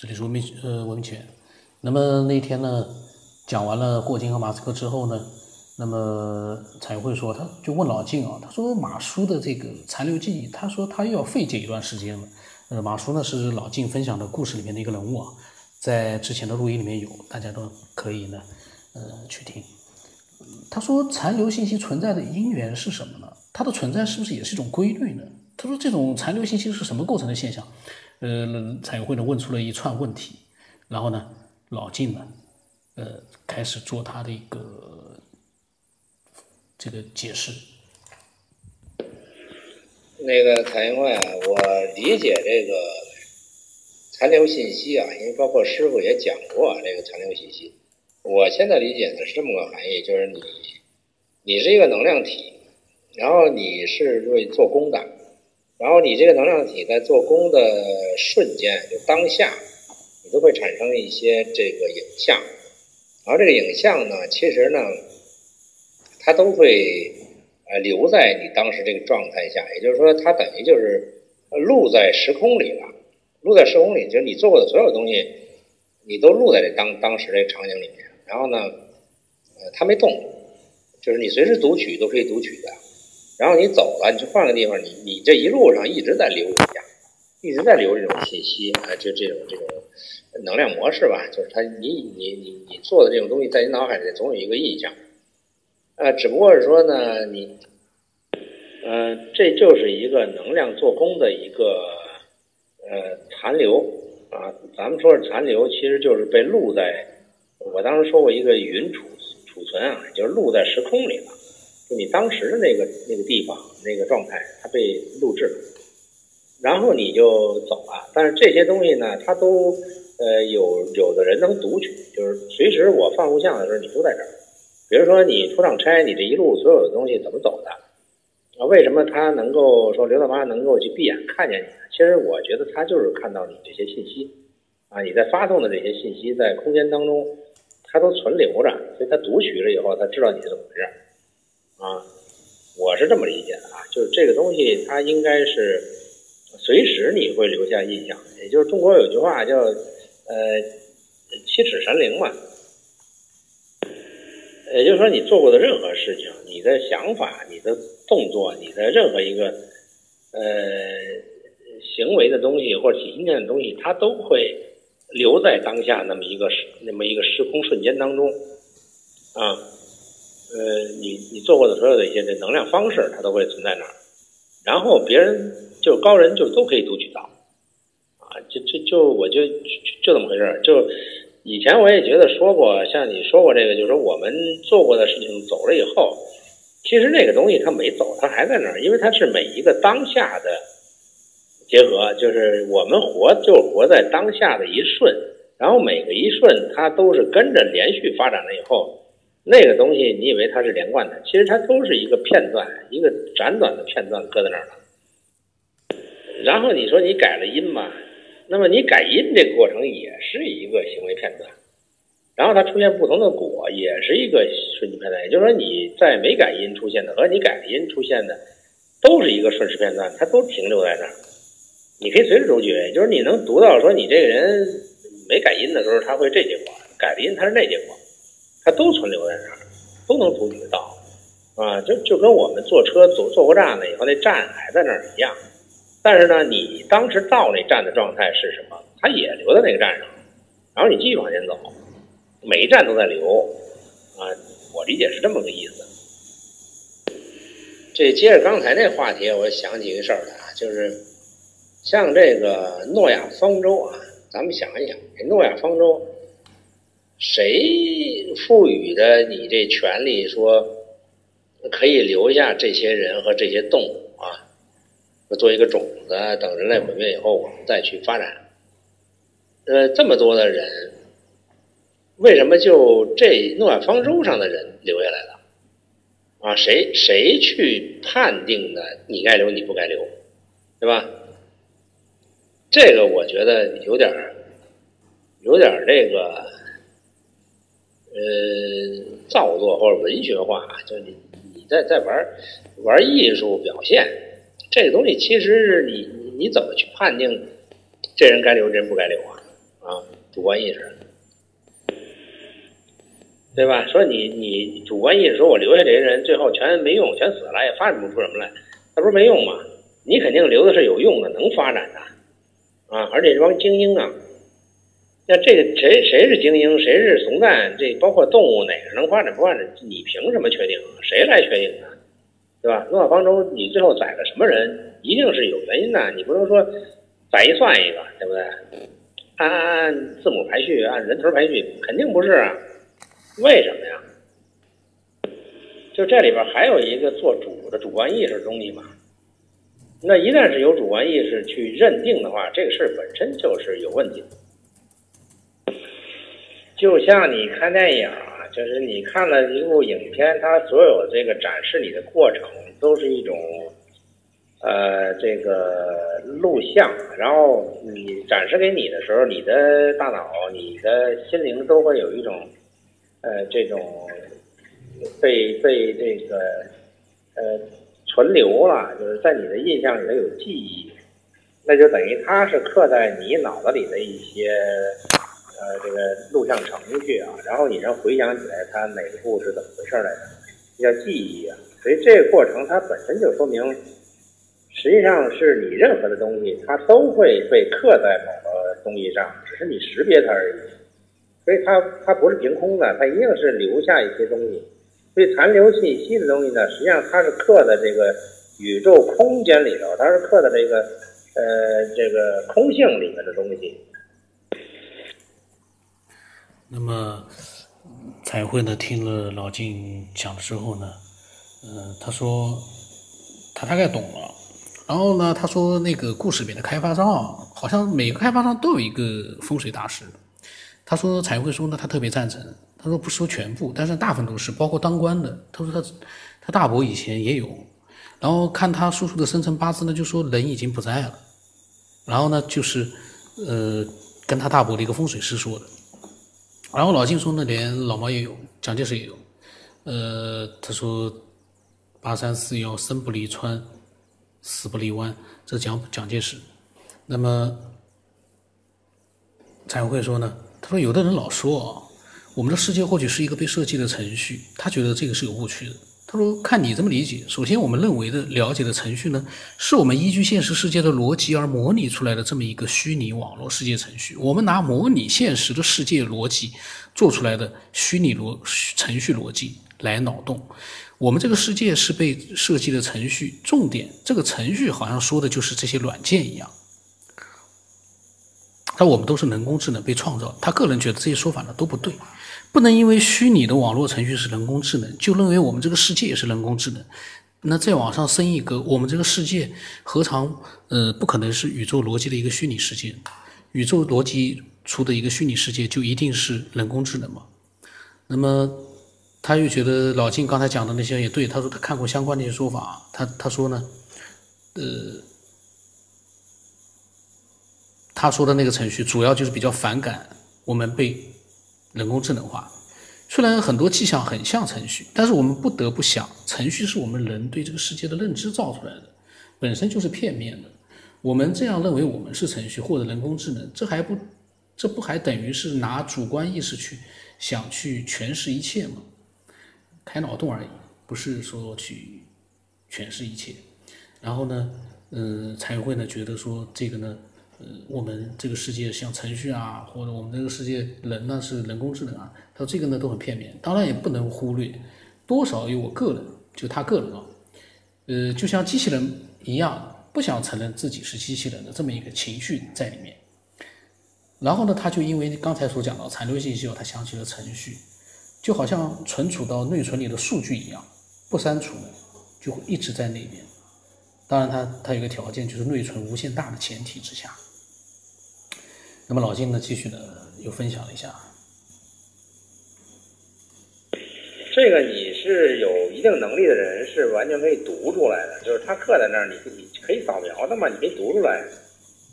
这里是文明呃文明起源。那么那天呢，讲完了霍金和马斯克之后呢，那么彩会说，他就问老静啊，他说马叔的这个残留记忆，他说他又要费解一段时间了。呃，马叔呢是老静分享的故事里面的一个人物啊，在之前的录音里面有，大家都可以呢呃去听。他说残留信息存在的因缘是什么呢？它的存在是不是也是一种规律呢？他说这种残留信息是什么构成的现象？呃，彩会呢问出了一串问题，然后呢，老晋呢，呃，开始做他的一个这个解释。那个彩云会啊，我理解这个残留信息啊，因为包括师傅也讲过这个残留信息。我现在理解的是这么个含义，就是你，你是一个能量体，然后你是为做功的。然后你这个能量体在做功的瞬间，就当下，你都会产生一些这个影像，然后这个影像呢，其实呢，它都会呃留在你当时这个状态下，也就是说，它等于就是录在时空里了，录在时空里，就是你做过的所有东西，你都录在这当当时这个场景里面。然后呢，呃，它没动，就是你随时读取都可以读取的。然后你走了，你去换个地方，你你这一路上一直在留一下，一直在留这种信息啊，就这种这种能量模式吧，就是它你你你你做的这种东西，在你脑海里总有一个印象，啊，只不过是说呢，你，呃，这就是一个能量做功的一个呃残留啊，咱们说是残留，其实就是被录在，我当时说过一个云储储存啊，就是录在时空里了。就你当时的那个那个地方那个状态，它被录制，然后你就走了。但是这些东西呢，它都呃有有的人能读取，就是随时我放录像的时候，你都在这儿。比如说你出趟差，你这一路所有的东西怎么走的啊？为什么他能够说刘大妈能够去闭眼看见你？其实我觉得他就是看到你这些信息啊，你在发送的这些信息在空间当中，它都存留着，所以他读取了以后，他知道你是怎么回事。啊，我是这么理解的啊，就是这个东西它应该是随时你会留下印象，也就是中国有句话叫呃七尺神灵嘛，也就是说你做过的任何事情，你的想法、你的动作、你的任何一个呃行为的东西或者体现的东西，它都会留在当下那么一个时那么一个时空瞬间当中啊。呃，你你做过的所有的一些这能量方式，它都会存在那儿，然后别人就高人就都可以读取到，啊，就就就我就就这么回事。就以前我也觉得说过，像你说过这个，就是说我们做过的事情走了以后，其实那个东西它没走，它还在那儿，因为它是每一个当下的结合，就是我们活就活在当下的一瞬，然后每个一瞬它都是跟着连续发展了以后。那个东西，你以为它是连贯的，其实它都是一个片段，一个简短的片段搁在那儿了。然后你说你改了音嘛，那么你改音这个过程也是一个行为片段，然后它出现不同的果，也是一个瞬间片段。也就是说，你在没改音出现的和你改了音出现的，都是一个瞬时片段，它都停留在那儿。你可以随时读取，就是你能读到说你这个人没改音的时候，他会这结果；改了音，他是那结果。它都存留在那儿，都能读取到，啊，就就跟我们坐车坐坐过站了以后，那站还在那儿一样。但是呢，你当时到那站的状态是什么？它也留在那个站上，然后你继续往前走，每一站都在留，啊，我理解是这么个意思。这接着刚才那话题，我想起一个事儿来啊，就是像这个诺亚方舟啊，咱们想一想，这诺亚方舟。谁赋予的你这权利？说可以留下这些人和这些动物啊，做一个种子，等人类毁灭以后，我们再去发展。呃，这么多的人，为什么就这诺亚方舟上的人留下来了？啊，谁谁去判定的？你该留，你不该留，对吧？这个我觉得有点儿有点儿这个。呃，造作或者文学化，就你你在在玩玩艺术表现，这个东西其实是你你怎么去判定这人该留，这人不该留啊？啊，主观意识，对吧？说你你主观意识说我留下这些人最后全没用，全死了，也发展不出什么来，那不是没用吗？你肯定留的是有用的，能发展的啊！而且这帮精英啊，那这个谁谁是精英，谁是怂蛋，这包括动物哪个能发展不发展，你凭什么确定？谁来确定啊？对吧？诺亚方舟你最后宰了什么人，一定是有原因的，你不能说宰一算一个，对不对？按按按字母排序，按人头排序，肯定不是啊。为什么呀？就这里边还有一个做主的主观意识东西嘛。那一旦是有主观意识去认定的话，这个事本身就是有问题的。就像你看电影啊，就是你看了一部影片，它所有这个展示你的过程都是一种，呃，这个录像，然后你展示给你的时候，你的大脑、你的心灵都会有一种，呃，这种被被这个，呃。存留了，就是在你的印象里头有记忆，那就等于它是刻在你脑子里的一些呃这个录像程序啊，然后你能回想起来它哪一步是怎么回事来的，叫记忆啊。所以这个过程它本身就说明，实际上是你任何的东西它都会被刻在某个东西上，只是你识别它而已。所以它它不是凭空的，它一定是留下一些东西。所以残留信息的东西呢，实际上它是刻在这个宇宙空间里头，它是刻在这个呃这个空性里面的东西。那么彩绘呢，听了老金讲了之后呢，嗯，他说他大概懂了。然后呢，他说那个故事里的开发商啊，好像每个开发商都有一个风水大师。他说彩绘说呢，他特别赞成。他说不说全部，但是大部分都是，包括当官的。他说他他大伯以前也有，然后看他叔叔的生辰八字呢，就说人已经不在了。然后呢，就是呃跟他大伯的一个风水师说的。然后老金说那，连老毛也有，蒋介石也有。呃，他说八三四幺生不离川，死不离湾，这蒋蒋介石。那么彩会说呢，他说有的人老说啊。我们的世界或许是一个被设计的程序，他觉得这个是有误区的。他说：“看你这么理解，首先我们认为的了解的程序呢，是我们依据现实世界的逻辑而模拟出来的这么一个虚拟网络世界程序。我们拿模拟现实的世界逻辑做出来的虚拟逻程序逻辑来脑洞。我们这个世界是被设计的程序，重点这个程序好像说的就是这些软件一样。但我们都是人工智能被创造。他个人觉得这些说法呢都不对。”不能因为虚拟的网络程序是人工智能，就认为我们这个世界也是人工智能。那再往上升一格，我们这个世界何尝呃不可能是宇宙逻辑的一个虚拟世界？宇宙逻辑出的一个虚拟世界就一定是人工智能吗？那么他又觉得老金刚才讲的那些也对，他说他看过相关的一些说法，他他说呢，呃，他说的那个程序主要就是比较反感我们被。人工智能化，虽然很多迹象很像程序，但是我们不得不想，程序是我们人对这个世界的认知造出来的，本身就是片面的。我们这样认为我们是程序或者人工智能，这还不，这不还等于是拿主观意识去想去诠释一切吗？开脑洞而已，不是说去诠释一切。然后呢，嗯，才会呢觉得说这个呢。我们这个世界像程序啊，或者我们这个世界人呢是人工智能啊，他这个呢都很片面，当然也不能忽略，多少有我个人，就他个人啊，呃，就像机器人一样，不想承认自己是机器人的这么一个情绪在里面。然后呢，他就因为刚才所讲到残留信息，他想起了程序，就好像存储到内存里的数据一样，不删除就会一直在那边。当然，他他有个条件，就是内存无限大的前提之下。那么老金呢，继续呢又分享了一下，这个你是有一定能力的人是完全可以读出来的，就是他刻在那儿，你你可以扫描的嘛，你可以读出来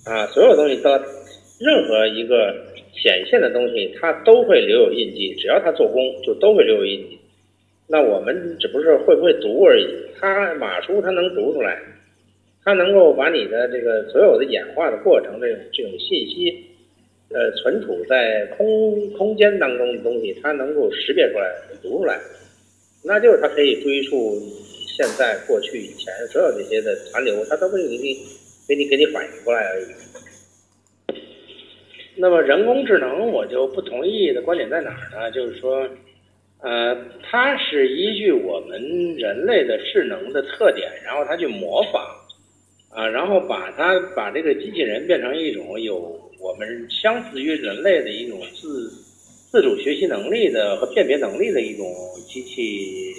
啊。所有东西都，任何一个显现的东西，它都会留有印记，只要它做工，就都会留有印记。那我们只不是会不会读而已，他马叔他能读出来，他能够把你的这个所有的演化的过程，这种这种信息。呃存储在空空间当中的东西，它能够识别出来、读出来，那就是它可以追溯现在、过去、以前所有这些的残留，它都会给你给你给你反映过来而已。那么人工智能，我就不同意的观点在哪儿呢？就是说，呃，它是依据我们人类的智能的特点，然后它去模仿，啊，然后把它把这个机器人变成一种有我们相似于人类的一种自自主学习能力的和辨别能力的一种机器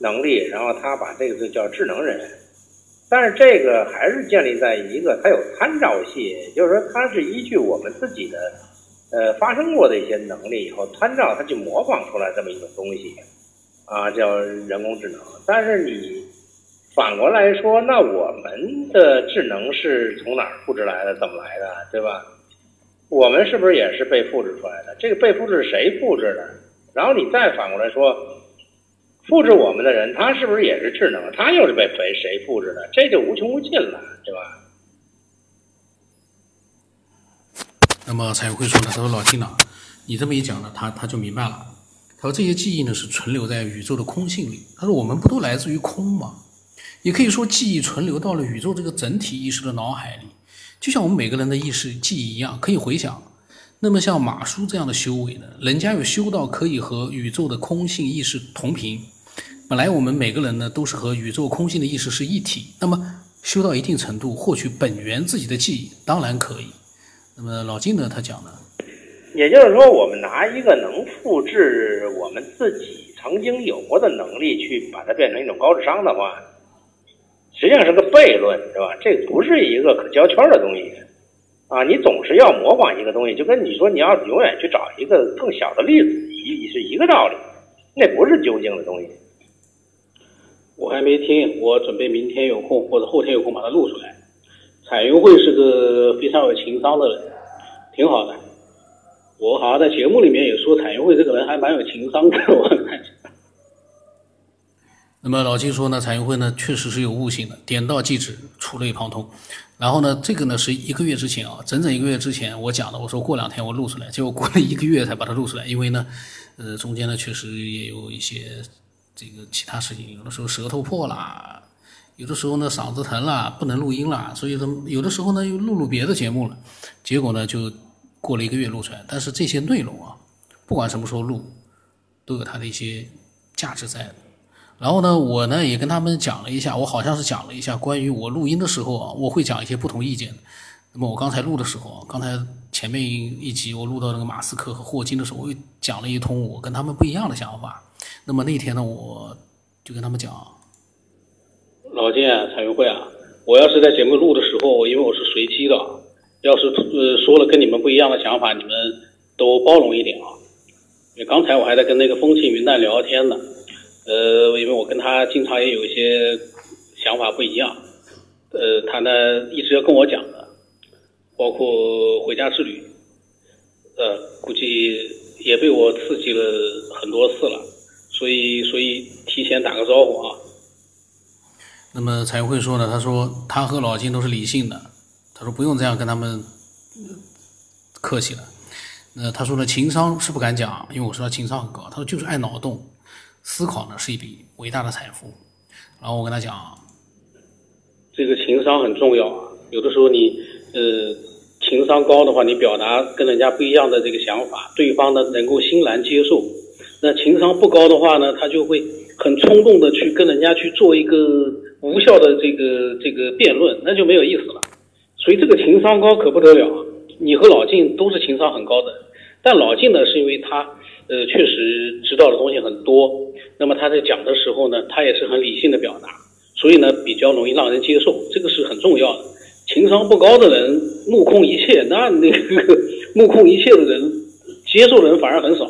能力，然后它把这个就叫智能人。但是这个还是建立在一个它有参照系，就是说它是依据我们自己的呃发生过的一些能力以后参照它去模仿出来这么一种东西，啊叫人工智能。但是你反过来说，那我们的智能是从哪儿复制来的？怎么来的？对吧？我们是不是也是被复制出来的？这个被复制是谁复制的？然后你再反过来说。复制我们的人，他是不是也是智能？他又是被谁谁复制的？这就无穷无尽了，对吧？那么蔡会说呢？他说：“老金呐，你这么一讲呢，他他就明白了。他说这些记忆呢是存留在宇宙的空性里。他说我们不都来自于空吗？也可以说记忆存留到了宇宙这个整体意识的脑海里，就像我们每个人的意识记忆一样，可以回想。那么像马叔这样的修为呢，人家有修到可以和宇宙的空性意识同频。”本来我们每个人呢都是和宇宙空性的意识是一体，那么修到一定程度，获取本源自己的记忆当然可以。那么老金呢，他讲呢，也就是说，我们拿一个能复制我们自己曾经有过的能力去把它变成一种高智商的话，实际上是个悖论，是吧？这不是一个可交圈的东西啊！你总是要模仿一个东西，就跟你说你要永远去找一个更小的例子一是一个道理，那不是究竟的东西。我还没听，我准备明天有空或者后天有空把它录出来。彩云会是个非常有情商的人，挺好的。我好像在节目里面也说，彩云会这个人还蛮有情商的。我。那么老金说呢，彩云会呢确实是有悟性的，点到即止，触类旁通。然后呢，这个呢是一个月之前啊，整整一个月之前我讲的，我说过两天我录出来，结果过了一个月才把它录出来，因为呢，呃，中间呢确实也有一些。这个其他事情，有的时候舌头破了，有的时候呢嗓子疼了，不能录音了，所以呢有的时候呢又录录别的节目了，结果呢就过了一个月录出来。但是这些内容啊，不管什么时候录，都有它的一些价值在。然后呢，我呢也跟他们讲了一下，我好像是讲了一下关于我录音的时候啊，我会讲一些不同意见。那么我刚才录的时候，刚才前面一集我录到那个马斯克和霍金的时候，我又讲了一通我跟他们不一样的想法。那么那天呢，我就跟他们讲，老金啊，彩云会啊，我要是在节目录的时候，因为我是随机的，要是呃说了跟你们不一样的想法，你们都包容一点啊。因为刚才我还在跟那个风轻云淡聊天呢，呃，因为我跟他经常也有一些想法不一样，呃，他呢一直要跟我讲的，包括回家之旅，呃，估计也被我刺激了很多次了。所以，所以提前打个招呼啊。那么才会说呢，他说他和老金都是理性的，他说不用这样跟他们客气了。那他说呢，情商是不敢讲，因为我说他情商很高。他说就是爱脑洞，思考呢是一笔伟大的财富。然后我跟他讲，这个情商很重要啊。有的时候你呃情商高的话，你表达跟人家不一样的这个想法，对方呢能够欣然接受。那情商不高的话呢，他就会很冲动的去跟人家去做一个无效的这个这个辩论，那就没有意思了。所以这个情商高可不得了。你和老晋都是情商很高的，但老晋呢，是因为他呃确实知道的东西很多，那么他在讲的时候呢，他也是很理性的表达，所以呢比较容易让人接受，这个是很重要的。情商不高的人目空一切，那那个目空一切的人接受的人反而很少。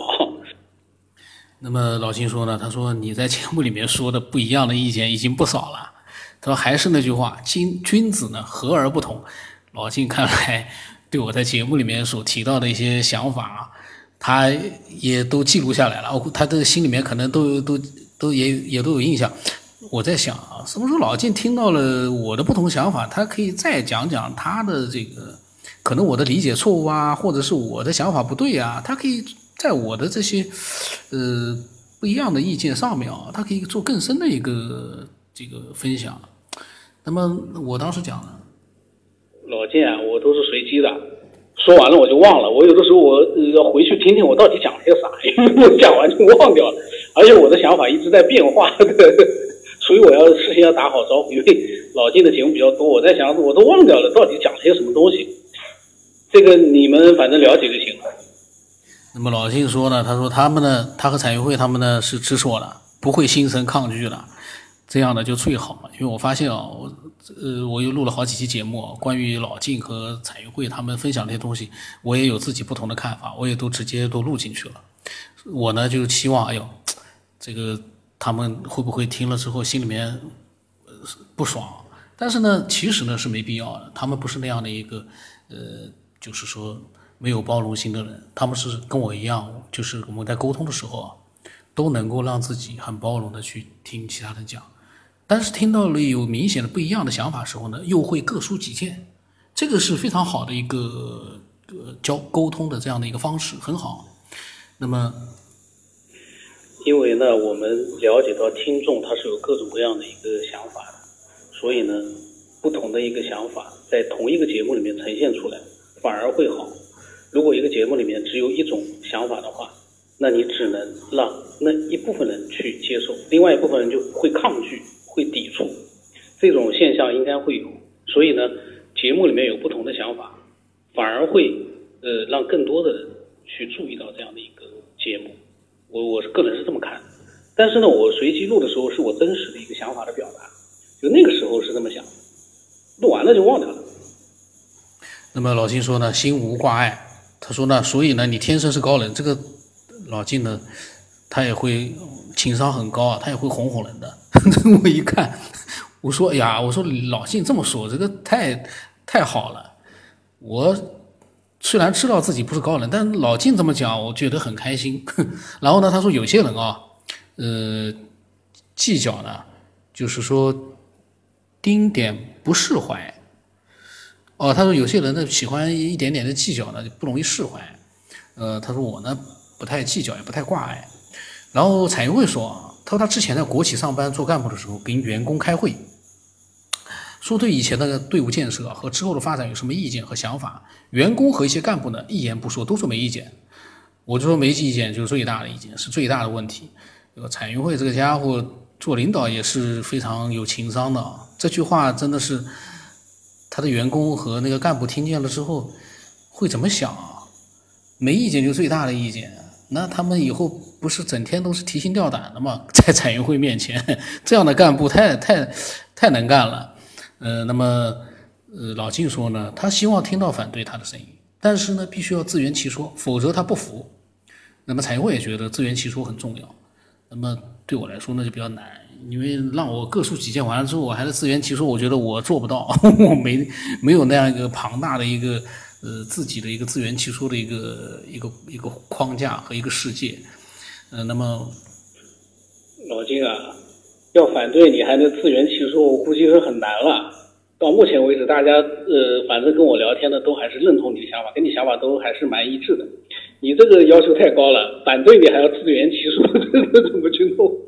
那么老金说呢，他说你在节目里面说的不一样的意见已经不少了。他说还是那句话，君君子呢和而不同。老金看来对我在节目里面所提到的一些想法啊，他也都记录下来了。他的心里面可能都都都也也都有印象。我在想啊，什么时候老金听到了我的不同想法，他可以再讲讲他的这个。可能我的理解错误啊，或者是我的想法不对啊，他可以在我的这些呃不一样的意见上面啊，他可以做更深的一个这个分享。那么我当时讲了，老金啊，我都是随机的，说完了我就忘了。我有的时候我要回去听听我到底讲了些啥，因为我讲完就忘掉了，而且我的想法一直在变化，所以我要事先要打好招呼。因为老金的节目比较多，我在想我都忘掉了到底讲了些什么东西。这个你们反正了解就行了。那么老金说呢，他说他们呢，他和彩云会他们呢是支持我了，不会心生抗拒了，这样的就最好了。因为我发现啊，我呃我又录了好几期节目，关于老晋和彩云会他们分享这些东西，我也有自己不同的看法，我也都直接都录进去了。我呢就期望，哎呦，这个他们会不会听了之后心里面不爽？但是呢，其实呢是没必要的，他们不是那样的一个呃。就是说没有包容心的人，他们是跟我一样，就是我们在沟通的时候啊，都能够让自己很包容的去听其他人讲，但是听到了有明显的不一样的想法时候呢，又会各抒己见，这个是非常好的一个呃交沟通的这样的一个方式，很好。那么，因为呢，我们了解到听众他是有各种各样的一个想法的，所以呢，不同的一个想法在同一个节目里面呈现出来。反而会好。如果一个节目里面只有一种想法的话，那你只能让那一部分人去接受，另外一部分人就会抗拒、会抵触。这种现象应该会有。所以呢，节目里面有不同的想法，反而会呃让更多的人去注意到这样的一个节目。我我是个人是这么看。但是呢，我随机录的时候是我真实的一个想法的表达，就那个时候是这么想，录完了就忘掉了。那么老金说呢，心无挂碍。他说呢，所以呢，你天生是高人。这个老金呢，他也会情商很高啊，他也会哄哄人的。我一看，我说，哎呀，我说老金这么说，这个太太好了。我虽然知道自己不是高人，但老金这么讲，我觉得很开心。然后呢，他说有些人啊，呃，计较呢，就是说丁点不释怀。哦，他说有些人呢喜欢一点点的计较呢，就不容易释怀。呃，他说我呢不太计较，也不太挂碍。然后彩云会说，他说他之前在国企上班做干部的时候，跟员工开会，说对以前的队伍建设和之后的发展有什么意见和想法，员工和一些干部呢一言不说，都说没意见。我就说没意见就是最大的意见，是最大的问题。这个彩云会这个家伙做领导也是非常有情商的，这句话真的是。他的员工和那个干部听见了之后，会怎么想啊？没意见就最大的意见，那他们以后不是整天都是提心吊胆的吗？在彩云会面前，这样的干部太太太能干了。呃，那么呃，老晋说呢，他希望听到反对他的声音，但是呢，必须要自圆其说，否则他不服。那么彩云会也觉得自圆其说很重要。那么对我来说那，就比较难。因为让我各抒己见完了之后，我还是自圆其说，我觉得我做不到，我没没有那样一个庞大的一个呃自己的一个自圆其说的一个一个一个框架和一个世界，呃，那么老金啊，要反对你还能自圆其说，我估计是很难了。到目前为止，大家呃，反正跟我聊天的都还是认同你的想法，跟你想法都还是蛮一致的。你这个要求太高了，反对你还要自圆其说，这怎么去弄？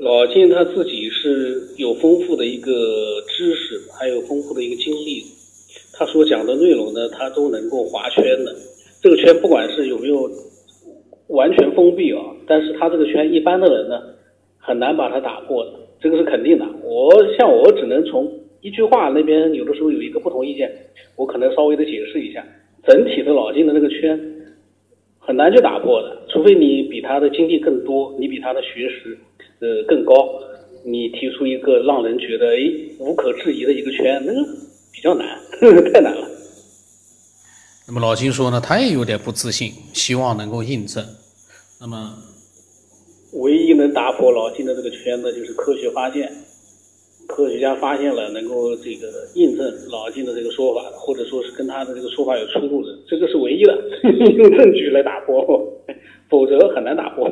老金他自己是有丰富的一个知识，还有丰富的一个经历。他所讲的内容呢，他都能够划圈的。这个圈不管是有没有完全封闭啊，但是他这个圈一般的人呢，很难把它打破的，这个是肯定的。我像我只能从一句话那边，有的时候有一个不同意见，我可能稍微的解释一下。整体的老金的那个圈很难去打破的，除非你比他的经历更多，你比他的学识。呃，更高，你提出一个让人觉得哎无可置疑的一个圈，那个比较难，太难了。那么老金说呢，他也有点不自信，希望能够印证。那么，唯一能打破老金的这个圈子，就是科学发现，科学家发现了能够这个印证老金的这个说法，或者说是跟他的这个说法有出入的，这个是唯一的，用证据来打破，否则很难打破。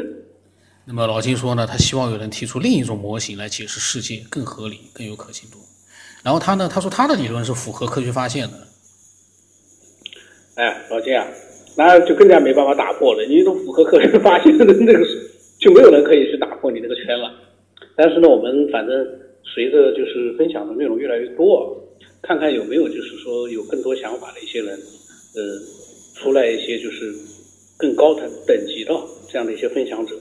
那么老金说呢，他希望有人提出另一种模型来解释世界，更合理、更有可信度。然后他呢，他说他的理论是符合科学发现的。哎，老金啊，那就更加没办法打破了。你都符合科学发现的那个，就没有人可以去打破你那个圈了。但是呢，我们反正随着就是分享的内容越来越多，看看有没有就是说有更多想法的一些人，呃，出来一些就是更高等等级的这样的一些分享者，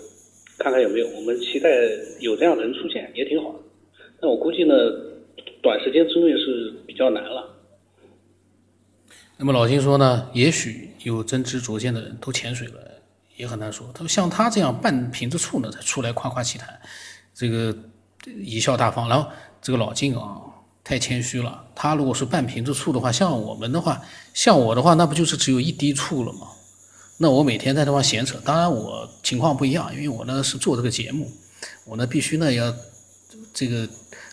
看看有没有。我们期待有这样的人出现也挺好的。但我估计呢，短时间之内是比较难了。那么老金说呢，也许有真知灼见的人都潜水了，也很难说。他说像他这样半瓶子醋呢，才出来夸夸其谈，这个贻笑大方。然后这个老金啊，太谦虚了。他如果是半瓶子醋的话，像我们的话，像我的话，那不就是只有一滴醋了吗？那我每天在这方闲扯。当然我情况不一样，因为我呢是做这个节目，我呢必须呢要这个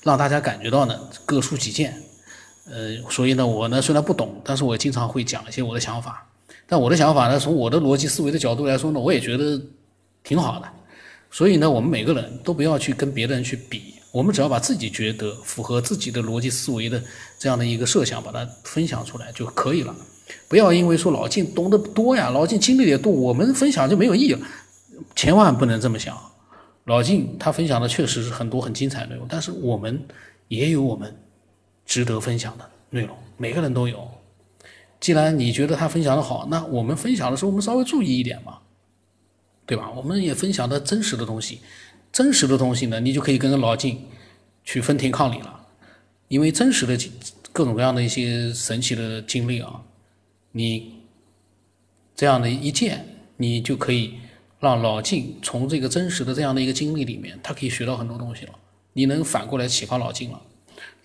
让大家感觉到呢各抒己见。呃，所以呢，我呢虽然不懂，但是我经常会讲一些我的想法。但我的想法呢，从我的逻辑思维的角度来说呢，我也觉得挺好的。所以呢，我们每个人都不要去跟别的人去比，我们只要把自己觉得符合自己的逻辑思维的这样的一个设想，把它分享出来就可以了。不要因为说老晋懂得多呀，老晋经历也多，我们分享就没有意义了。千万不能这么想。老晋他分享的确实是很多很精彩的内容，但是我们也有我们。值得分享的内容，每个人都有。既然你觉得他分享的好，那我们分享的时候，我们稍微注意一点嘛，对吧？我们也分享的真实的东西，真实的东西呢，你就可以跟着老晋去分庭抗礼了。因为真实的各种各样的一些神奇的经历啊，你这样的一见，你就可以让老晋从这个真实的这样的一个经历里面，他可以学到很多东西了。你能反过来启发老晋了。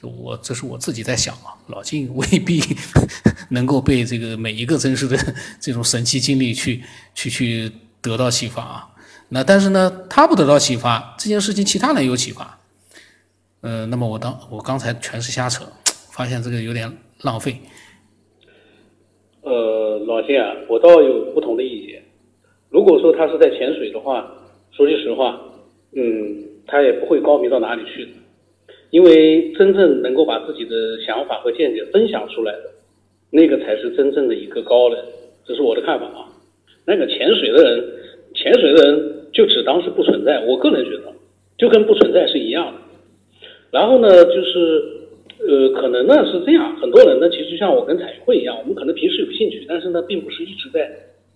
我这是我自己在想啊，老晋未必 能够被这个每一个真实的这种神奇经历去去去得到启发啊。那但是呢，他不得到启发，这件事情其他人有启发。呃，那么我当我刚才全是瞎扯，发现这个有点浪费。呃，老金啊，我倒有不同的意见。如果说他是在潜水的话，说句实话，嗯，他也不会高明到哪里去的。因为真正能够把自己的想法和见解分享出来的，那个才是真正的一个高人，这是我的看法啊。那个潜水的人，潜水的人就只当是不存在，我个人觉得就跟不存在是一样的。然后呢，就是呃，可能呢是这样，很多人呢其实像我跟彩绘一样，我们可能平时有兴趣，但是呢，并不是一直在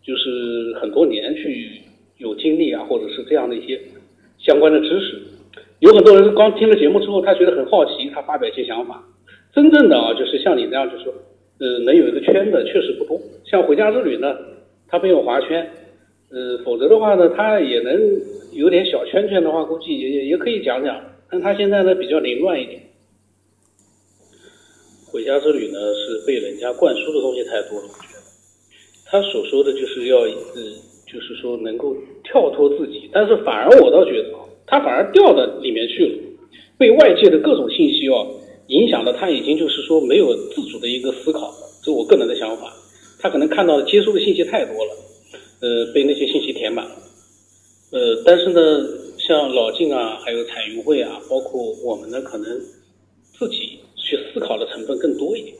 就是很多年去有经历啊，或者是这样的一些相关的知识。有很多人刚听了节目之后，他觉得很好奇，他发表一些想法。真正的啊，就是像你这样，就是说，呃，能有一个圈的确实不多。像回家之旅呢，他没有划圈，呃，否则的话呢，他也能有点小圈圈的话，估计也也也可以讲讲。但他现在呢比较凌乱一点。回家之旅呢是被人家灌输的东西太多了，他所说的就是要，呃，就是说能够跳脱自己，但是反而我倒觉得啊。他反而掉到里面去了，被外界的各种信息哦影响的，他已经就是说没有自主的一个思考了。这是我个人的想法。他可能看到、接收的信息太多了，呃，被那些信息填满了。呃，但是呢，像老静啊，还有彩云会啊，包括我们呢，可能自己去思考的成分更多一点。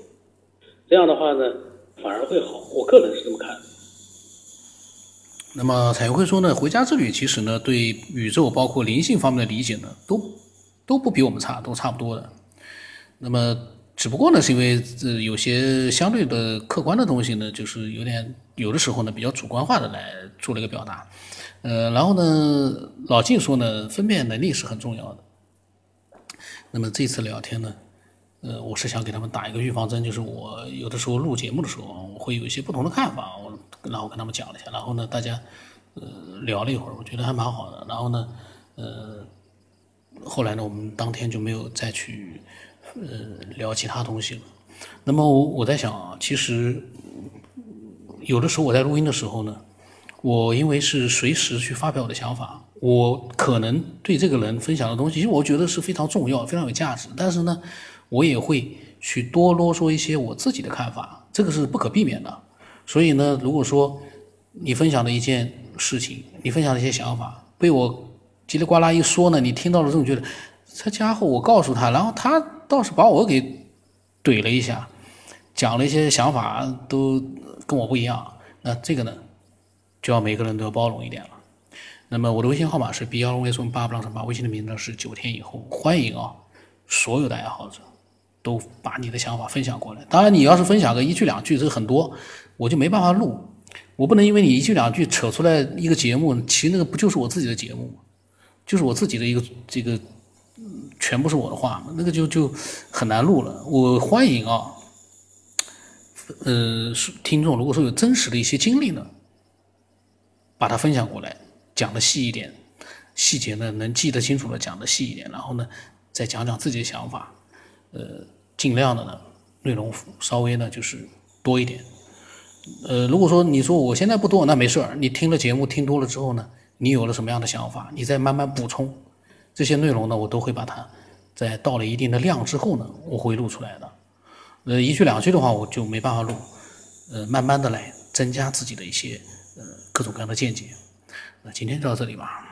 这样的话呢，反而会好。我个人是这么看。那么彩绘说呢，回家之旅其实呢，对宇宙包括灵性方面的理解呢，都都不比我们差，都差不多的。那么只不过呢，是因为这有些相对的客观的东西呢，就是有点有的时候呢，比较主观化的来做了一个表达。呃，然后呢，老静说呢，分辨能力是很重要的。那么这次聊天呢，呃，我是想给他们打一个预防针，就是我有的时候录节目的时候，我会有一些不同的看法。我然后跟他们讲了一下，然后呢，大家呃聊了一会儿，我觉得还蛮好的。然后呢，呃，后来呢，我们当天就没有再去呃聊其他东西了。那么我我在想啊，其实有的时候我在录音的时候呢，我因为是随时去发表我的想法，我可能对这个人分享的东西，其实我觉得是非常重要、非常有价值。但是呢，我也会去多啰嗦一些我自己的看法，这个是不可避免的。所以呢，如果说你分享的一件事情，你分享的一些想法被我叽里呱啦一说呢，你听到了之后觉得这家伙，我告诉他，然后他倒是把我给怼了一下，讲了一些想法都跟我不一样。那这个呢，就要每个人都要包容一点了。那么我的微信号码是 B 幺零 S 八不让什么，微信的名字是九天以后，欢迎啊，所有的爱好者都把你的想法分享过来。当然，你要是分享个一句两句，这很多，我就没办法录。我不能因为你一句两句扯出来一个节目，其实那个不就是我自己的节目吗？就是我自己的一个这个，全部是我的话，那个就就很难录了。我欢迎啊，呃，听众如果说有真实的一些经历呢，把它分享过来，讲的细一点，细节呢能记得清楚的讲的细一点，然后呢再讲讲自己的想法，呃，尽量的呢内容稍微呢就是多一点。呃，如果说你说我现在不多，那没事儿。你听了节目听多了之后呢，你有了什么样的想法，你再慢慢补充这些内容呢，我都会把它在到了一定的量之后呢，我会录出来的。呃，一句两句的话我就没办法录，呃，慢慢的来增加自己的一些呃各种各样的见解。那今天就到这里吧。